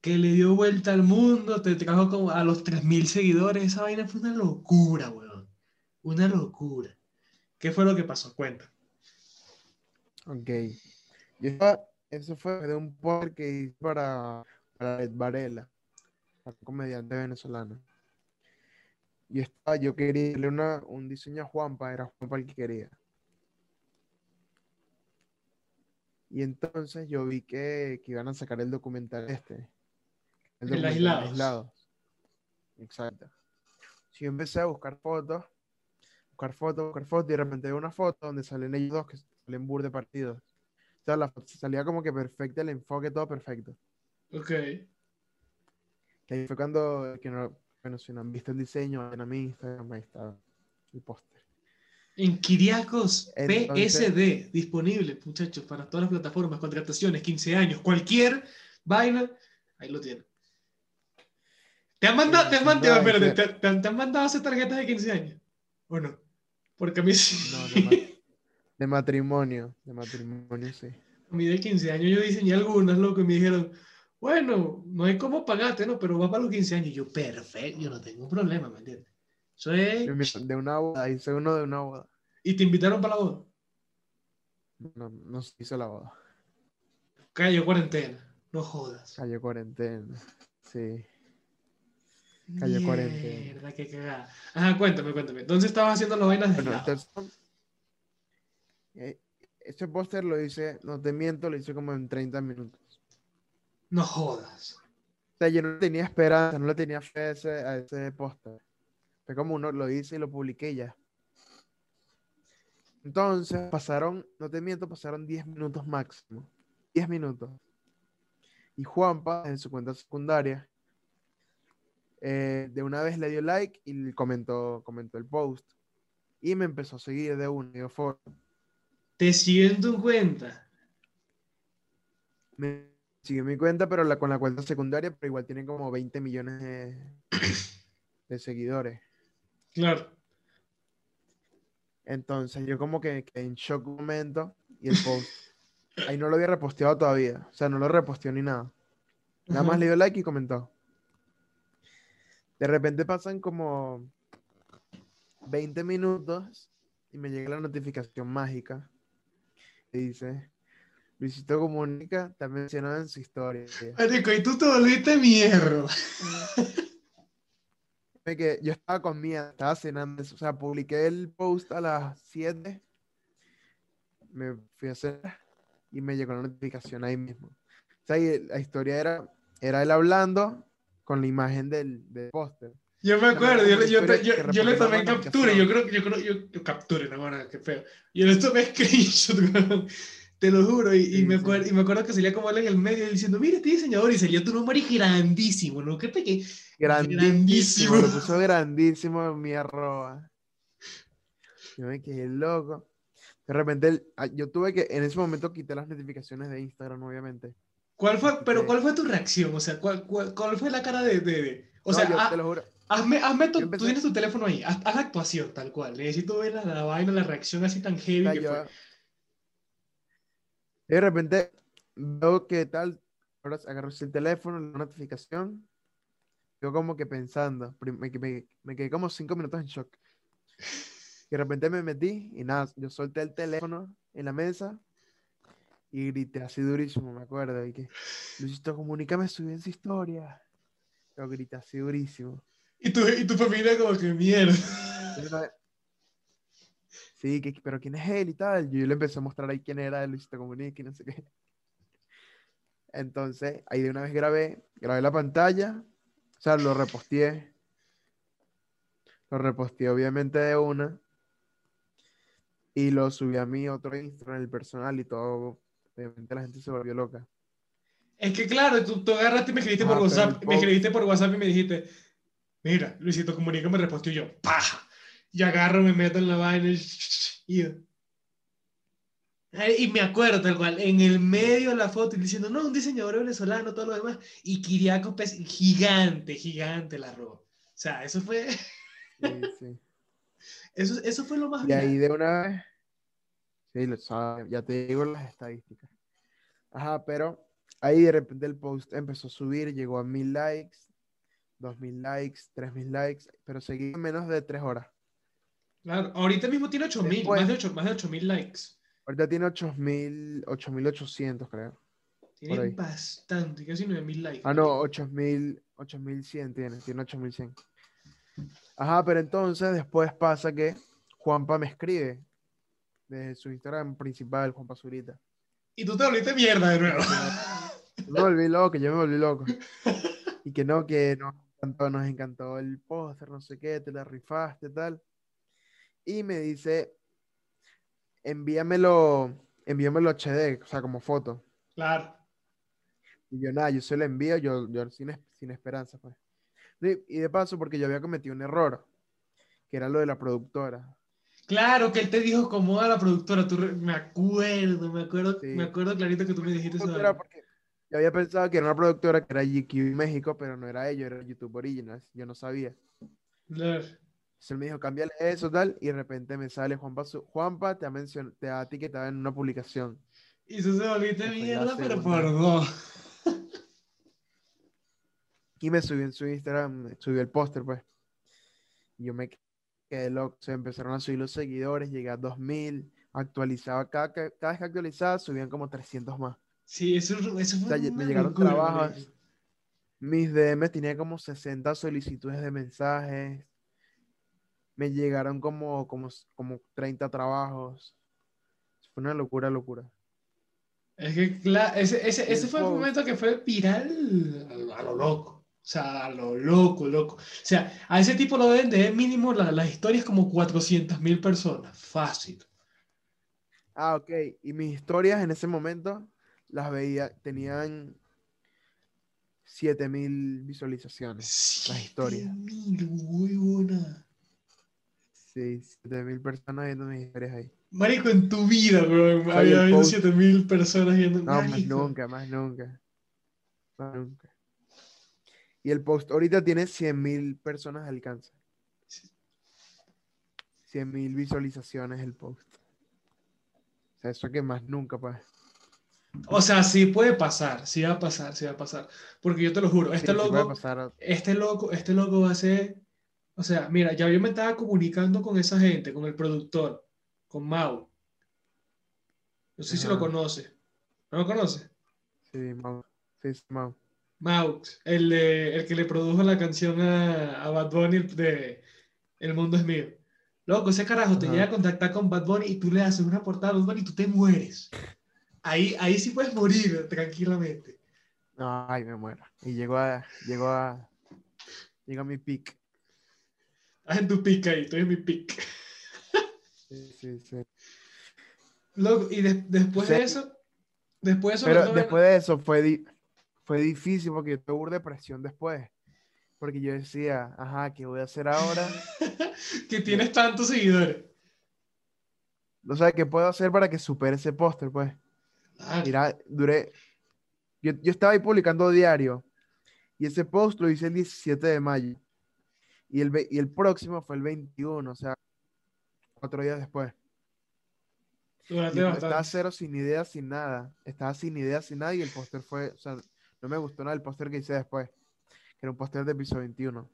que le dio vuelta al mundo, te trajo como a los 3.000 seguidores. Esa vaina fue una locura, weón. Una locura. ¿Qué fue lo que pasó? Cuenta. Ok. eso fue de un post que hice para, para Ed Varela, un comediante venezolano. Y estaba, yo quería darle una, un diseño a Juanpa, era Juanpa el que quería. Y entonces yo vi que, que iban a sacar el documental este. El, documental aislado. Exacto. Si yo empecé a buscar fotos, buscar fotos, buscar fotos, y de repente veo una foto donde salen ellos dos que salen bur de partidos. O sea, la foto salía como que perfecta, el enfoque todo perfecto. Ok. Que ahí fue cuando, que no, bueno, si no han visto el diseño, en mi Instagram, ahí está el póster. En Kiriakos PSD, disponible, muchachos, para todas las plataformas, contrataciones, 15 años, cualquier vaina, ahí lo tienen. ¿Te han mandado, te han mandado, te, han mandado esas tarjetas de 15 años? ¿O no? Porque a mí sí. No, de, matrimonio, de matrimonio, sí. A mí de 15 años yo diseñé algunas, loco, y me dijeron, bueno, no hay cómo pagarte, ¿no? Pero va para los 15 años. Y yo, perfecto, yo no tengo problema, ¿me entiendes? Eso es... De una boda, hice uno de una boda. ¿Y te invitaron para la boda? No, no se hizo la boda. Cayó cuarentena, no jodas. Cayó cuarentena, sí. Cayó cuarentena. Mierda, qué cagada. Ajá, cuéntame, cuéntame. ¿Dónde estabas haciendo las vainas de bueno, entonces, eh, Este póster lo hice, no te miento, lo hice como en 30 minutos. No jodas. O sea, yo no tenía esperanza, no le tenía fe a ese, a ese póster. Fue como uno lo hice y lo publiqué ya. Entonces, pasaron, no te miento, pasaron 10 minutos máximo. 10 minutos. Y Juanpa, en su cuenta secundaria, eh, de una vez le dio like y comentó, comentó el post. Y me empezó a seguir de un y ¿Te siguió en tu cuenta? Me sigue mi cuenta, pero la, con la cuenta secundaria, pero igual tiene como 20 millones de, seguidores. Claro. Entonces yo como que, en shock un momento y el post, ahí no lo había reposteado todavía, o sea, no lo reposteó ni nada. Nada más le dio like y comentó. De repente pasan como 20 minutos y me llega la notificación mágica y dice, Luisito Comunica está mencionado en su historia. Marico, y tú te volviste mierda. yo estaba con miedo, estaba cenando, o sea, publiqué el post a las 7, me fui a cenar y me llegó la notificación ahí mismo. O sea, y la historia era, era él hablando con la imagen del, del póster. Yo me acuerdo, yo, yo, yo- que yo le tomé captura, yo creo, yo creo, yo, capture, no, bueno, qué feo. Yo le tomé screenshot, te lo juro, y, y me sí. acuerdo, y me acuerdo que salía como él en el medio diciendo, mira, este diseñador, y salía tu nombre grandísimo, ¿no? Qué pequeño. Grandísimo, Grandísimo. lo puso grandísimo en mi arroba. Yo me quedé loco. De repente, ah, yo tuve que, en ese momento quité las notificaciones de Instagram, obviamente. ¿Cuál fue, pero cuál fue tu reacción? O sea, ¿cuál, cuál, cuál fue la cara de, de, de- o No, sea, yo ha- te lo juro. hazme, hazme tu- tú tienes tu teléfono ahí, haz, haz la actuación tal cual, necesito ver la, la vaina, la reacción así tan heavy sea, que yo- fue. De repente veo que tal, ahora agarro el teléfono, la notificación, yo como que pensando, prim- me, me- me quedé como cinco minutos en shock. Y de repente me metí y nada, yo solté el teléfono en la mesa y grité así durísimo, me acuerdo, y que, Luisito, comunícame, subí en su historia. Yo grité así durísimo. Y tu, y tu familia como que mierda. Sí, que, pero ¿quién es él y tal? Yo le empecé a mostrar ahí quién era Luisito Comunica y no sé qué. Entonces, ahí de una vez grabé, grabé la pantalla, o sea, lo reposteé. Lo reposteé obviamente de una. Y lo subí a mi otro Instagram, el personal y todo. Obviamente la gente se volvió loca. Es que claro, tú, tú agarraste y me escribiste Ah, por el WhatsApp, me escribiste por WhatsApp y me dijiste, mira, Luisito Comunica me respondió y yo, ¡paja! Y agarro, me meto en la vaina y... y me acuerdo tal cual, en el medio de la foto diciendo, no, un diseñador venezolano, todo lo demás, y Kiriaco Pez, gigante, gigante la roba. O sea, eso fue, Sí, sí. eso, eso fue lo más Y ahí de una vez, sí, lo sabe, ya te digo las estadísticas. Ajá, pero ahí de repente el post empezó a subir, llegó a mil likes, dos mil likes, tres mil likes, pero seguía en menos de tres horas. Claro, ahorita mismo tiene 8000, Después- más de 8 más de 8000 likes. Ahorita tiene 8000, 8800, creo. Tiene bastante, casi 9000 likes. Ah, no, 8000, 8100 tiene, tiene 8100. Ajá, pero entonces después pasa que Juanpa me escribe desde su Instagram principal, Juanpa Zurita. Y tú te volviste mierda de nuevo. Yo me volví loco, yo me volví loco. Y que no, que nos encantó, nos encantó el póster, no sé qué, te la rifaste, tal. Y me dice, envíamelo, envíamelo HD, o sea, como foto. Claro. Y yo, nada, yo se lo envío, yo, yo sin, sin esperanza, pues. Y, de paso, porque yo había cometido un error, que era lo de la productora. Claro que él te dijo como a la productora. Tú re- me acuerdo, me acuerdo, Sí. me acuerdo clarito que tú me dijiste eso. Porque yo había pensado que era una productora que era GQ México, pero no era ellos, era YouTube Originals, yo no sabía. Claro. Entonces él me dijo, cámbiale eso, tal, y de repente me sale Juanpa, su- Juanpa te ha, mencion- te ha etiquetado en una publicación. Y tú se volviste mierda, pero por dos. Y me subió en su Instagram, subió el póster, pues. Yo me quedé loco, se empezaron a subir los seguidores, llegué a 2000, actualizaba, cada, que- cada vez que actualizaba subían como 300 más. Sí, eso, eso fue O sea, me llegaron locura, trabajos. Mis DMs tenía como 60 solicitudes de mensajes. Me llegaron como, como, como 30 trabajos. Fue una locura, locura. Es que, claro, ese, ese, ese fue el momento que fue viral a lo, loco. O sea, a lo loco, loco. O sea, a ese tipo lo deben de mínimo la- las historias como 400 mil personas. Fácil. Ah, ok. Y mis historias en ese momento las veía, tenían 7000 visualizaciones. Las historias. mil, huevona. Sí, 7000 personas viendo mis historias ahí. Marico, en tu vida, bro, Soy había habido post. 7000 personas viendo. No, más nunca, más nunca. Más nunca. Y el post ahorita tiene 100.000 personas de alcance. 100.000 visualizaciones el post. O sea, eso que más nunca, pues. O sea, sí puede pasar, sí va a pasar, sí va a pasar. Porque yo te lo juro, este Sí, loco, este loco, este loco va a ser. O sea, mira, ya yo me estaba comunicando con esa gente, con el productor, con Mau. No sé si lo conoce. ¿No lo conoce? Sí, Mau. Sí, sí, Mau. Maux, el, de- el que le produjo la canción a, a Bad Bunny de El mundo es mío. Loco, ese carajo te llega a contactar con Bad Bunny y tú le haces una portada a Bad Bunny y tú te mueres. Ahí, ahí sí puedes morir tranquilamente. Ay, me muero. Y llegó a, llegó a, llegó a mi pick. En tu pick ahí, estoy en mi pick. Sí, sí, sí. Loco, y de- después Sí. de eso, después de eso, Pero después de eso fue, di- fue difícil porque yo tuve depresión después. Porque yo decía, ajá, ¿qué voy a hacer ahora? que tienes tantos seguidores. O sea, ¿qué puedo hacer para que supere ese póster? Pues, mira, duré. Yo, yo estaba ahí publicando diario. Y ese post lo hice el 17 de mayo. Y el, y el próximo fue el 21, o sea, cuatro días después. Estaba cero sin idea, sin nada. Estaba sin idea, sin nada. Y el póster fue, o sea, no me gustó nada el póster que hice después. Que era un póster de piso 21.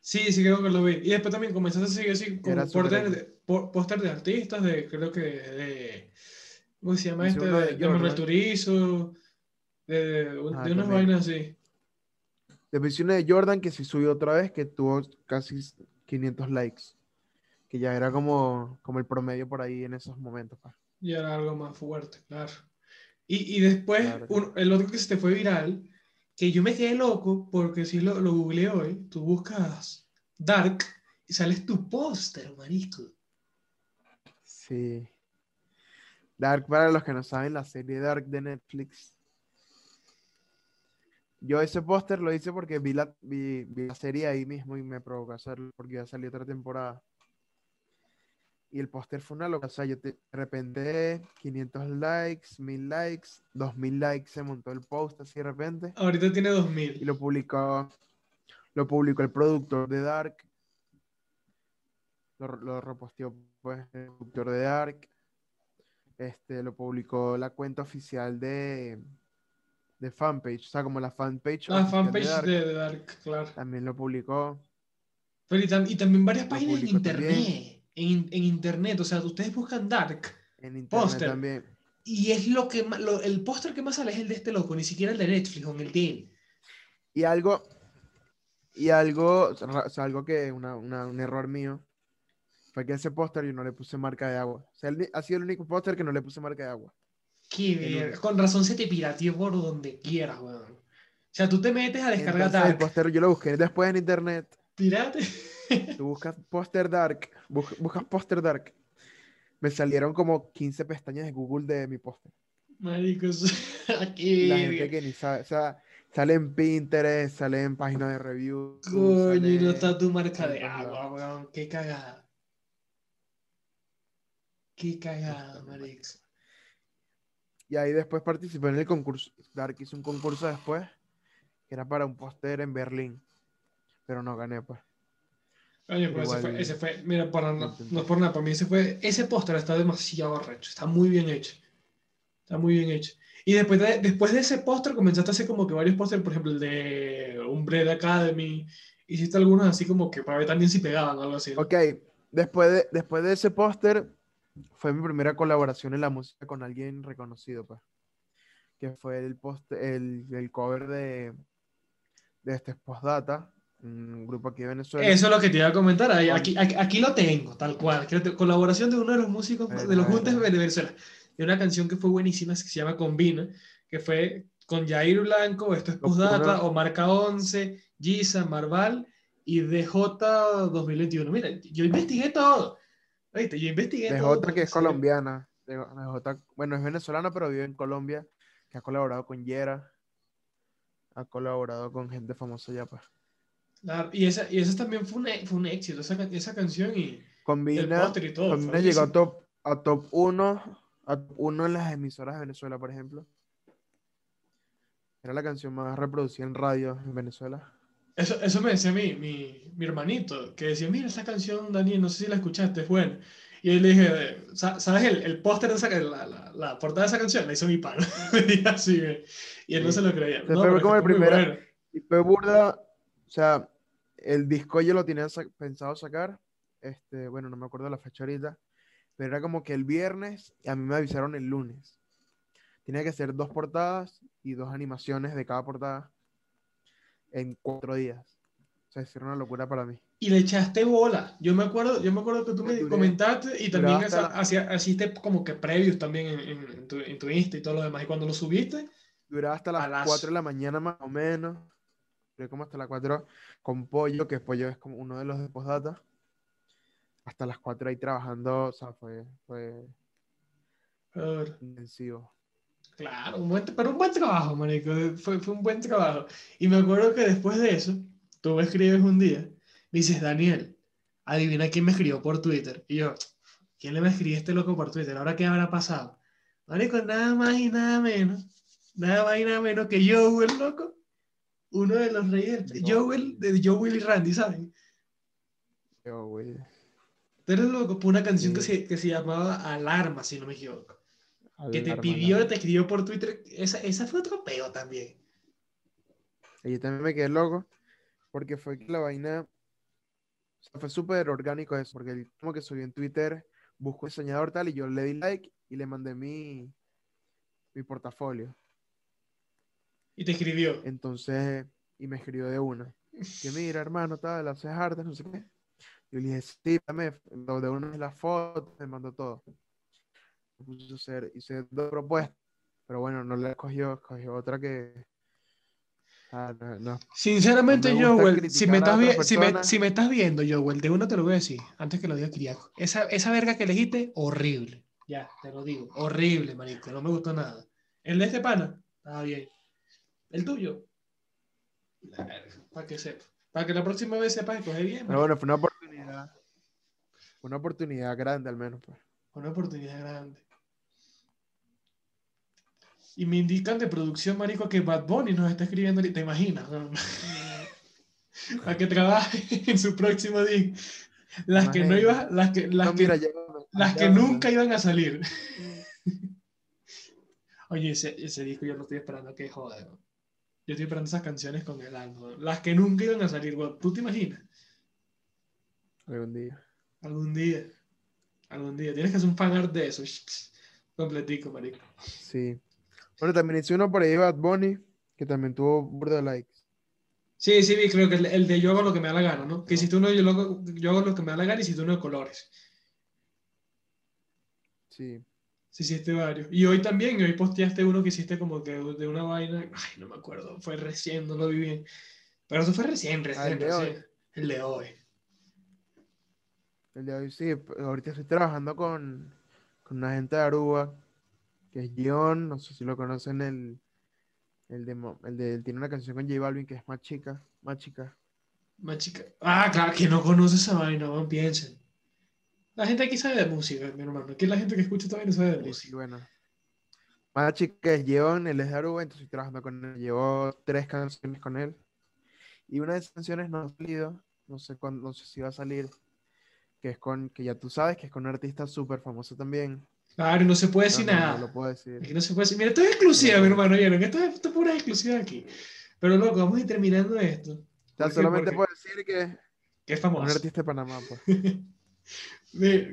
Sí, sí, creo que lo vi. Y después también comenzaste a seguir así como póster de, de artistas, de, creo que de, ¿cómo se llama este? de De, de Manuel. Turizo, de, de, de Ah, unas también. vainas así. Uno de Jordan que se subió otra vez, que tuvo casi 500 likes. Que ya era como, como el promedio por ahí en esos momentos. pa. Y era algo más fuerte, claro. Y, y después, Claro. un- el otro que se te fue viral, que yo me quedé loco, porque si lo, lo googleé hoy, tú buscas Dark y sales tu póster, marico. Sí. Dark, para los que no saben, la serie Dark de Netflix. Yo ese póster lo hice porque vi la, vi, vi la serie ahí mismo y me provocó hacerlo porque ya salió otra temporada. Y el póster fue una locura. O sea, yo te- de repente 500 likes, 1000 likes, 2000 likes se montó el post así de repente. Ahorita tiene Y 2000. lo publicó, lo publicó el productor de Dark. Lo, lo reposteó pues, el productor de Dark. Este, lo publicó la cuenta oficial de, de fanpage. O sea, como la fanpage. La de fanpage Dark, de, de Dark, claro. También lo publicó. Pero y, tam- y también varias páginas en internet. En, en internet, o sea, ustedes buscan Dark En internet Póster. también. y es lo que lo- el póster que más sale es el de este loco, ni siquiera el de Netflix o el de él. Y algo, y algo, o sea, algo que una, una- un error mío fue que ese póster yo no le puse marca de agua. O sea, el- ha sido el único póster que no le puse marca de agua. Qué El verga. Con razón se te pirateó por donde quieras, weón. O sea, tú te metes a descargar Entonces, el Dark, póster yo lo busqué después en internet. pirate. Tú buscas póster dark, bus- buscas póster dark. Me salieron como 15 pestañas de Google de mi póster. Maricos, aquí. La gente que ni sabe, o sea, sale en Pinterest, sale en páginas de review. Coño, y no sale- está tu marca sale de agua, weón. Qué cagada. Qué cagada, maricos. Y ahí después participé en el concurso. Dark hizo un concurso después, que era para un póster en Berlín. Pero no gané, pues. Oye, pero ese Igual- fue, ese fue, mira, para, no, no es por nada, para mí ese fue, ese póster está demasiado recho, está muy bien hecho, está muy bien hecho. Y después de, después de ese póster comenzaste a hacer como que varios pósteres, por ejemplo, el de Umbrella Academy, hiciste algunos así como que para ver también si pegaban o algo así. ¿no? Ok, después de, después de ese póster, fue mi primera colaboración en la música con alguien reconocido, pues. Que fue el, post, el, el cover de, de este Postdata, un grupo aquí de Venezuela. Eso es lo que te iba a comentar, aquí, aquí, aquí lo tengo, tal cual, colaboración de uno de los músicos, de los juntes de Venezuela, de una canción que fue buenísima, que se llama Combina, que fue con Jair Blanco, esto es Postdata, puros- Omar K11, Giza, Marval y DJ 2021. Mira, yo investigué todo. ¿Viste? Yo investigué de todo. Jota, que es colombiana. De, de Jota, bueno, es venezolana, pero vive en Colombia. Que ha colaborado con Yera. Ha colaborado con gente famosa ya, pues. Claro, y esa, y esa también fue un, e- fue un éxito, esa, esa canción y Combina, y todo. Combina llegó a top, a top 1 a uno en las emisoras de Venezuela, por ejemplo. Era la canción más reproducida en radio en Venezuela. Eso, eso me decía mi, mi, mi hermanito, que decía, mira esa canción, Daniel, no sé si la escuchaste, es buena. Y yo le dije, "Sa- ¿sabes el, el póster de esa, la, la, la portada de esa canción? La hizo mi pana. y así. Y él no se lo creía. Ese No, fue como el primero. bueno. Y fue burda, o sea, el disco yo lo tenía sa- pensado sacar, este, bueno, no me acuerdo la fecha ahorita, pero era como que el viernes y a mí me avisaron el lunes. Tenía que hacer dos portadas y dos animaciones de cada portada en cuatro días. O sea, era una locura para mí. Y le echaste bola. Yo me acuerdo, yo me acuerdo que tú me comentaste y también hasta hiciste como que previews también en, tu, en tu Insta y todo lo demás. Y cuando lo subiste, Duraba hasta las Palazo. 4 de la mañana más o menos. Duré como hasta las 4 con pollo, que pollo es como uno de los de postdata. Hasta las 4 ahí trabajando, o sea, fue, fue intensivo. Claro, un buen, pero un buen trabajo, marico. Fue, fue un buen trabajo. Y me acuerdo que después de eso, tú me escribes un día, dices, Daniel, adivina quién me escribió por Twitter. Y yo, ¿quién le me escribió este loco por Twitter? ¿Ahora qué habrá pasado? Marico, nada más y nada menos, nada más y nada menos que Joel, loco. Uno de los reyes, De Joel, de Joel y Randy, ¿saben? Yo, güey. Tú eres loco por una canción que, se, que se llamaba Alarma, si no me equivoco. Que te pidió, te escribió por Twitter. Esa, esa fue otro peo también. Y yo también me quedé loco porque fue que la vaina, o sea, fue súper orgánico eso, porque él como que subió en Twitter, busco diseñador tal, y yo le di like y le mandé mi, mi portafolio. Y te escribió. Entonces, y me escribió de una, que mira, hermano, tal, haces artes, no sé qué. Yo le dije, sí, dame, de una de las fotos, me mandó todo. Me puso a hacer, hice dos propuestas, pero bueno, no le escogió, escogió otra que... Ah, no, no. Sinceramente, No Joel, si me, estás si, me, persona. si me estás viendo, Joel, de uno te lo voy a decir, antes que lo diga Kiriaco. Esa, esa verga que elegiste, horrible. Ya, te lo digo. Horrible, marico. No me gustó nada. El de este pana, estaba bien. El tuyo, para que sepa. Para que la próxima vez sepas escoger bien. Pero bueno, fue una oportunidad. Una oportunidad grande al menos. Pues. Una oportunidad grande. Y me indican de producción, marico, que Bad Bunny nos está escribiendo ahorita. ¿Te imaginas? no? Para que trabaje en su próximo disco. Las que no iban, las que, las No, que, mira, llámame, las que llámame. nunca iban a salir. Oye, ese, ese disco yo lo estoy esperando que joder. ¿no? Yo estoy esperando esas canciones con el. ¿no? Las que nunca iban a salir. ¿Tú te imaginas? Algún día. Algún día. Algún día. Tienes que hacer un fan art de eso. Completico, marico. Sí. Bueno, también hice uno por ahí Bad Bunny, que también tuvo burda de likes. Sí, sí, vi, creo que el, el de yo hago lo que me da la gana, ¿no? Que hiciste uno de yo, lo- yo hago lo que me da la gana y hiciste uno de colores. Sí. Sí, hiciste varios. Y hoy también, hoy posteaste uno que hiciste como que de una vaina. Ay, no me acuerdo. Fue recién, no lo vi bien. Pero eso fue recién, recién, Ah, el de recién. hoy. El de hoy. El de hoy sí. Ahorita estoy trabajando con, con una gente de Aruba, que es Gion. No sé si lo conocen. El, el de, el de él tiene una canción con J Balvin que es más chica. Más chica. Más chica. Ah, claro, que no conoce esa vaina, no piensen. La gente aquí sabe de música, mi hermano. Aquí la gente que escucha esta vaina sabe de música. bueno. Más chica es Gion, él es de Aruba, entonces estoy trabajando con él. Llevo tres canciones con él. Y una de esas canciones no ha salido. No sé cuándo, no sé si va a salir. Que es con, que ya tú sabes, que es con un artista súper famoso también. Claro, no se puede decir No, no, nada. no lo puedo decir. Aquí no se puede decir. Mira, esto es exclusiva, mi no. hermano. ¿vieron? Esto es, esto es pura exclusiva aquí. Pero loco, vamos a ir terminando esto. O solamente Porque- puedo decir que Que es es un famoso. artista de Panamá, pues. Mira.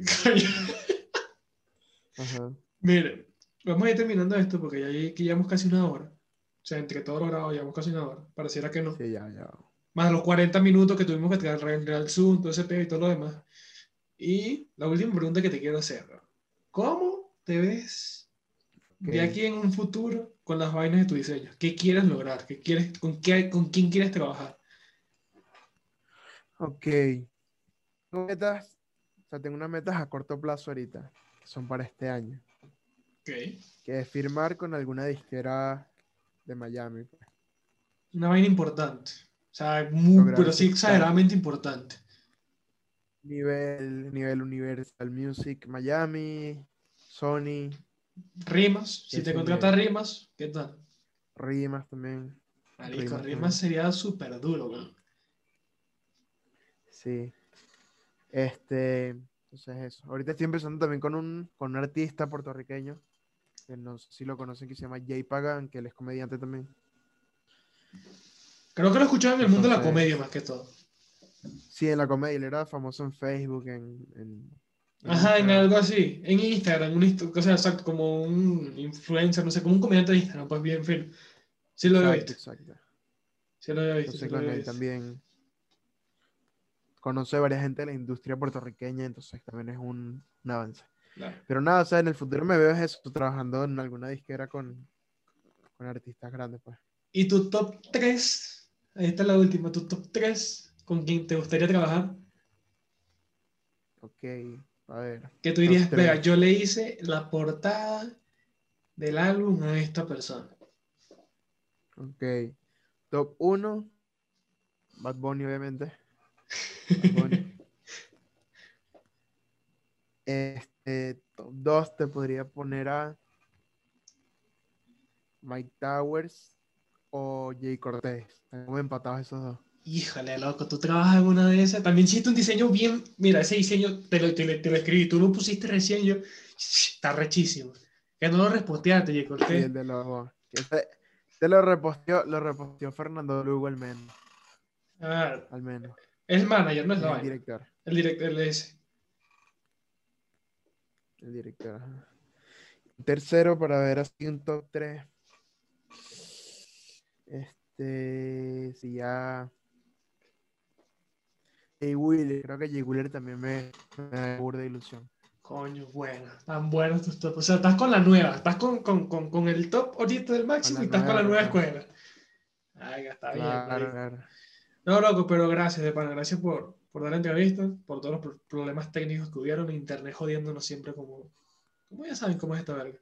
Ajá. Miren, vamos a ir terminando esto porque ya llevamos casi una hora. O sea, entre todos los grabados llevamos casi una hora. Pareciera que no. Sí, ya, ya. Más los 40 minutos que tuvimos que traer el Zoom, todo ese pedo y todo lo demás. Y la última pregunta que te quiero hacer. ¿no? ¿Cómo te ves de aquí en un futuro con las vainas de tu diseño? ¿Qué quieres lograr? ¿Qué quieres, con, qué, ¿Con quién quieres trabajar? Ok. Tengo metas, o sea, tengo unas metas a corto plazo ahorita, que son para este año, Ok. que es firmar con alguna disquera de Miami. pues. Una vaina importante. O sea, muy, pero sí exageradamente importante. Nivel, nivel Universal Music Miami, Sony, Rimas, si te contratas rimas, ¿qué tal? Rimas también. Marico, Rimas sería súper duro, weón. Sí. Este, entonces eso. Ahorita estoy empezando también con un, con un artista puertorriqueño, que no sé si lo conocen, que se llama Jay Pagan, que él es comediante también. Creo que lo escuchaba en el mundo de la comedia más que todo. Sí, en la comedia, él era famoso en Facebook, en, en, Ajá, en algo así. En Instagram, un, o sea, exacto, como un influencer, no sé, como un comediante de Instagram, pues bien, fin. Sí lo había visto. exacto. Sí lo había visto. Entonces sí lo había visto. también conoce varias gente de la industria puertorriqueña, entonces también es un, un avance. Claro. Pero nada, o sea, en el futuro me veo es eso, trabajando en alguna disquera con, con artistas grandes, pues. ¿Y tu top 3? Ahí está la última, tu top 3, ¿con quién te gustaría trabajar? Ok, a ver. Que tú dirías, venga, yo le hice la portada del álbum a esta persona. Ok. Top 1, Bad Bunny, obviamente. Bad Bunny. Este, top 2 te podría poner a Mike Towers o Jay Cortés. Están empatados esos dos. Híjole, loco, tú trabajas en una de esas. También hiciste un diseño bien. Mira, ese diseño te lo, te lo- te lo escribí. Tú lo pusiste recién. Yo, está rechísimo. Que no lo resposteaste, J. Y Cortés. el de los. que ese- Te lo reposteó, lo reposteó Fernando Lugo al menos. Ah, Al menos. es manager, no es la El director. El director el ese. El director. ajá. Tercero, para ver así un top 3. Este, si ya. Jay Wheeler, creo que Jay Wheeler también me, me da burda de ilusión. Coño, bueno, tan buenos tus top. O sea, estás con la nueva, estás con, con, con, con el top ahorita del máximo y estás con la nueva, escuela. Ay, está bien. Claro. No, loco, pero gracias, de pana, gracias por, por dar la entrevista, por todos los pro- problemas técnicos que hubieron, internet jodiéndonos siempre como, como ya saben cómo es esta verga.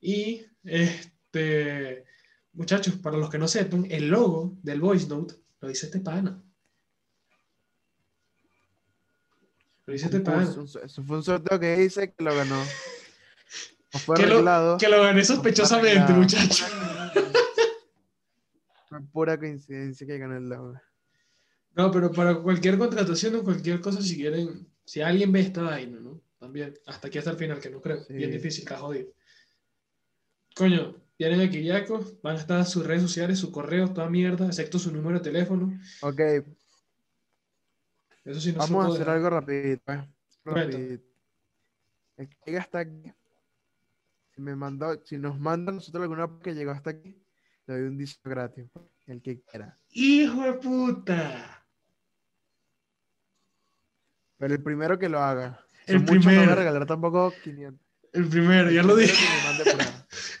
Y, este, muchachos, para los que no sepan, el logo del Voice Note lo hizo este pana. Lo Un un fue un sorteo que hice que lo ganó. No fue Que lo, que lo gané sospechosamente, arreglado. muchachos. Fue pura coincidencia que ganó el logo. No, pero para cualquier contratación o cualquier cosa, si quieren, si alguien ve esta vaina, ¿no? También, hasta aquí hasta el final, que no creo, Sí. bien difícil, está jodido. Coño, tienen aquí Yaco, van a estar sus redes sociales, su correo, toda mierda, excepto su número de teléfono. Ok, Eso sí no se vamos a hacer dejar. algo rapidito. pues. Rapidito. El que llega hasta aquí, si me mandó, si nos manda a nosotros alguna que llegó hasta aquí, le doy un disco gratis. pues, El que quiera. ¡Hijo de puta! Pero el primero que lo haga. El Son muchos, no voy a primero. regalar tampoco 500. El primero, ya El lo primero dije.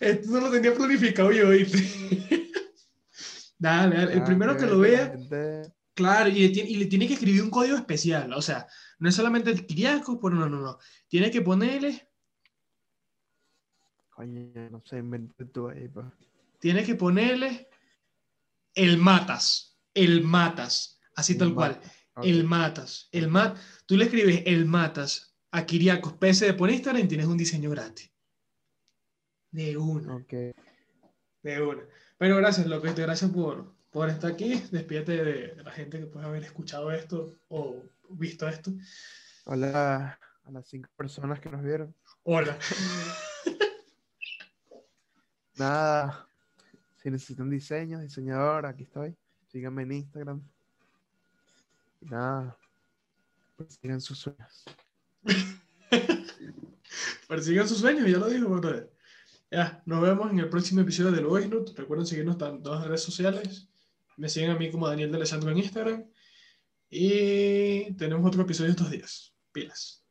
Esto no lo tenía planificado yo, ¿viste? dale, dale. El Ah, primero que lo vea, Claro, y le, tiene, y le tiene que escribir un código especial. O sea, no es solamente el Kiriaco, pero no, no, no. Tiene que ponerle, Coño, no sé, inventé tú ahí, pues. tiene que ponerle el matas. El matas. Así El tal cual. El matas. El mat. Tú le escribes el matas a Kiriakos PSD por Instagram y tienes un diseño gratis. De una. Ok. De una. Pero gracias, este, Gracias por, por estar aquí. Despídete de la gente que puede haber escuchado esto o visto esto. Hola a las cinco personas que nos vieron. Hola. Nada, si necesitan diseño, diseñador, aquí estoy. Síganme en Instagram. Y nada, sigan sus sueños. Persigan sus sueños, ya lo dijo. Ya, nos vemos en el próximo episodio de Note. Recuerden seguirnos en todas las redes sociales. Me siguen a mí como Daniel de Alessandro en Instagram. Y tenemos otro episodio estos días. Pilas.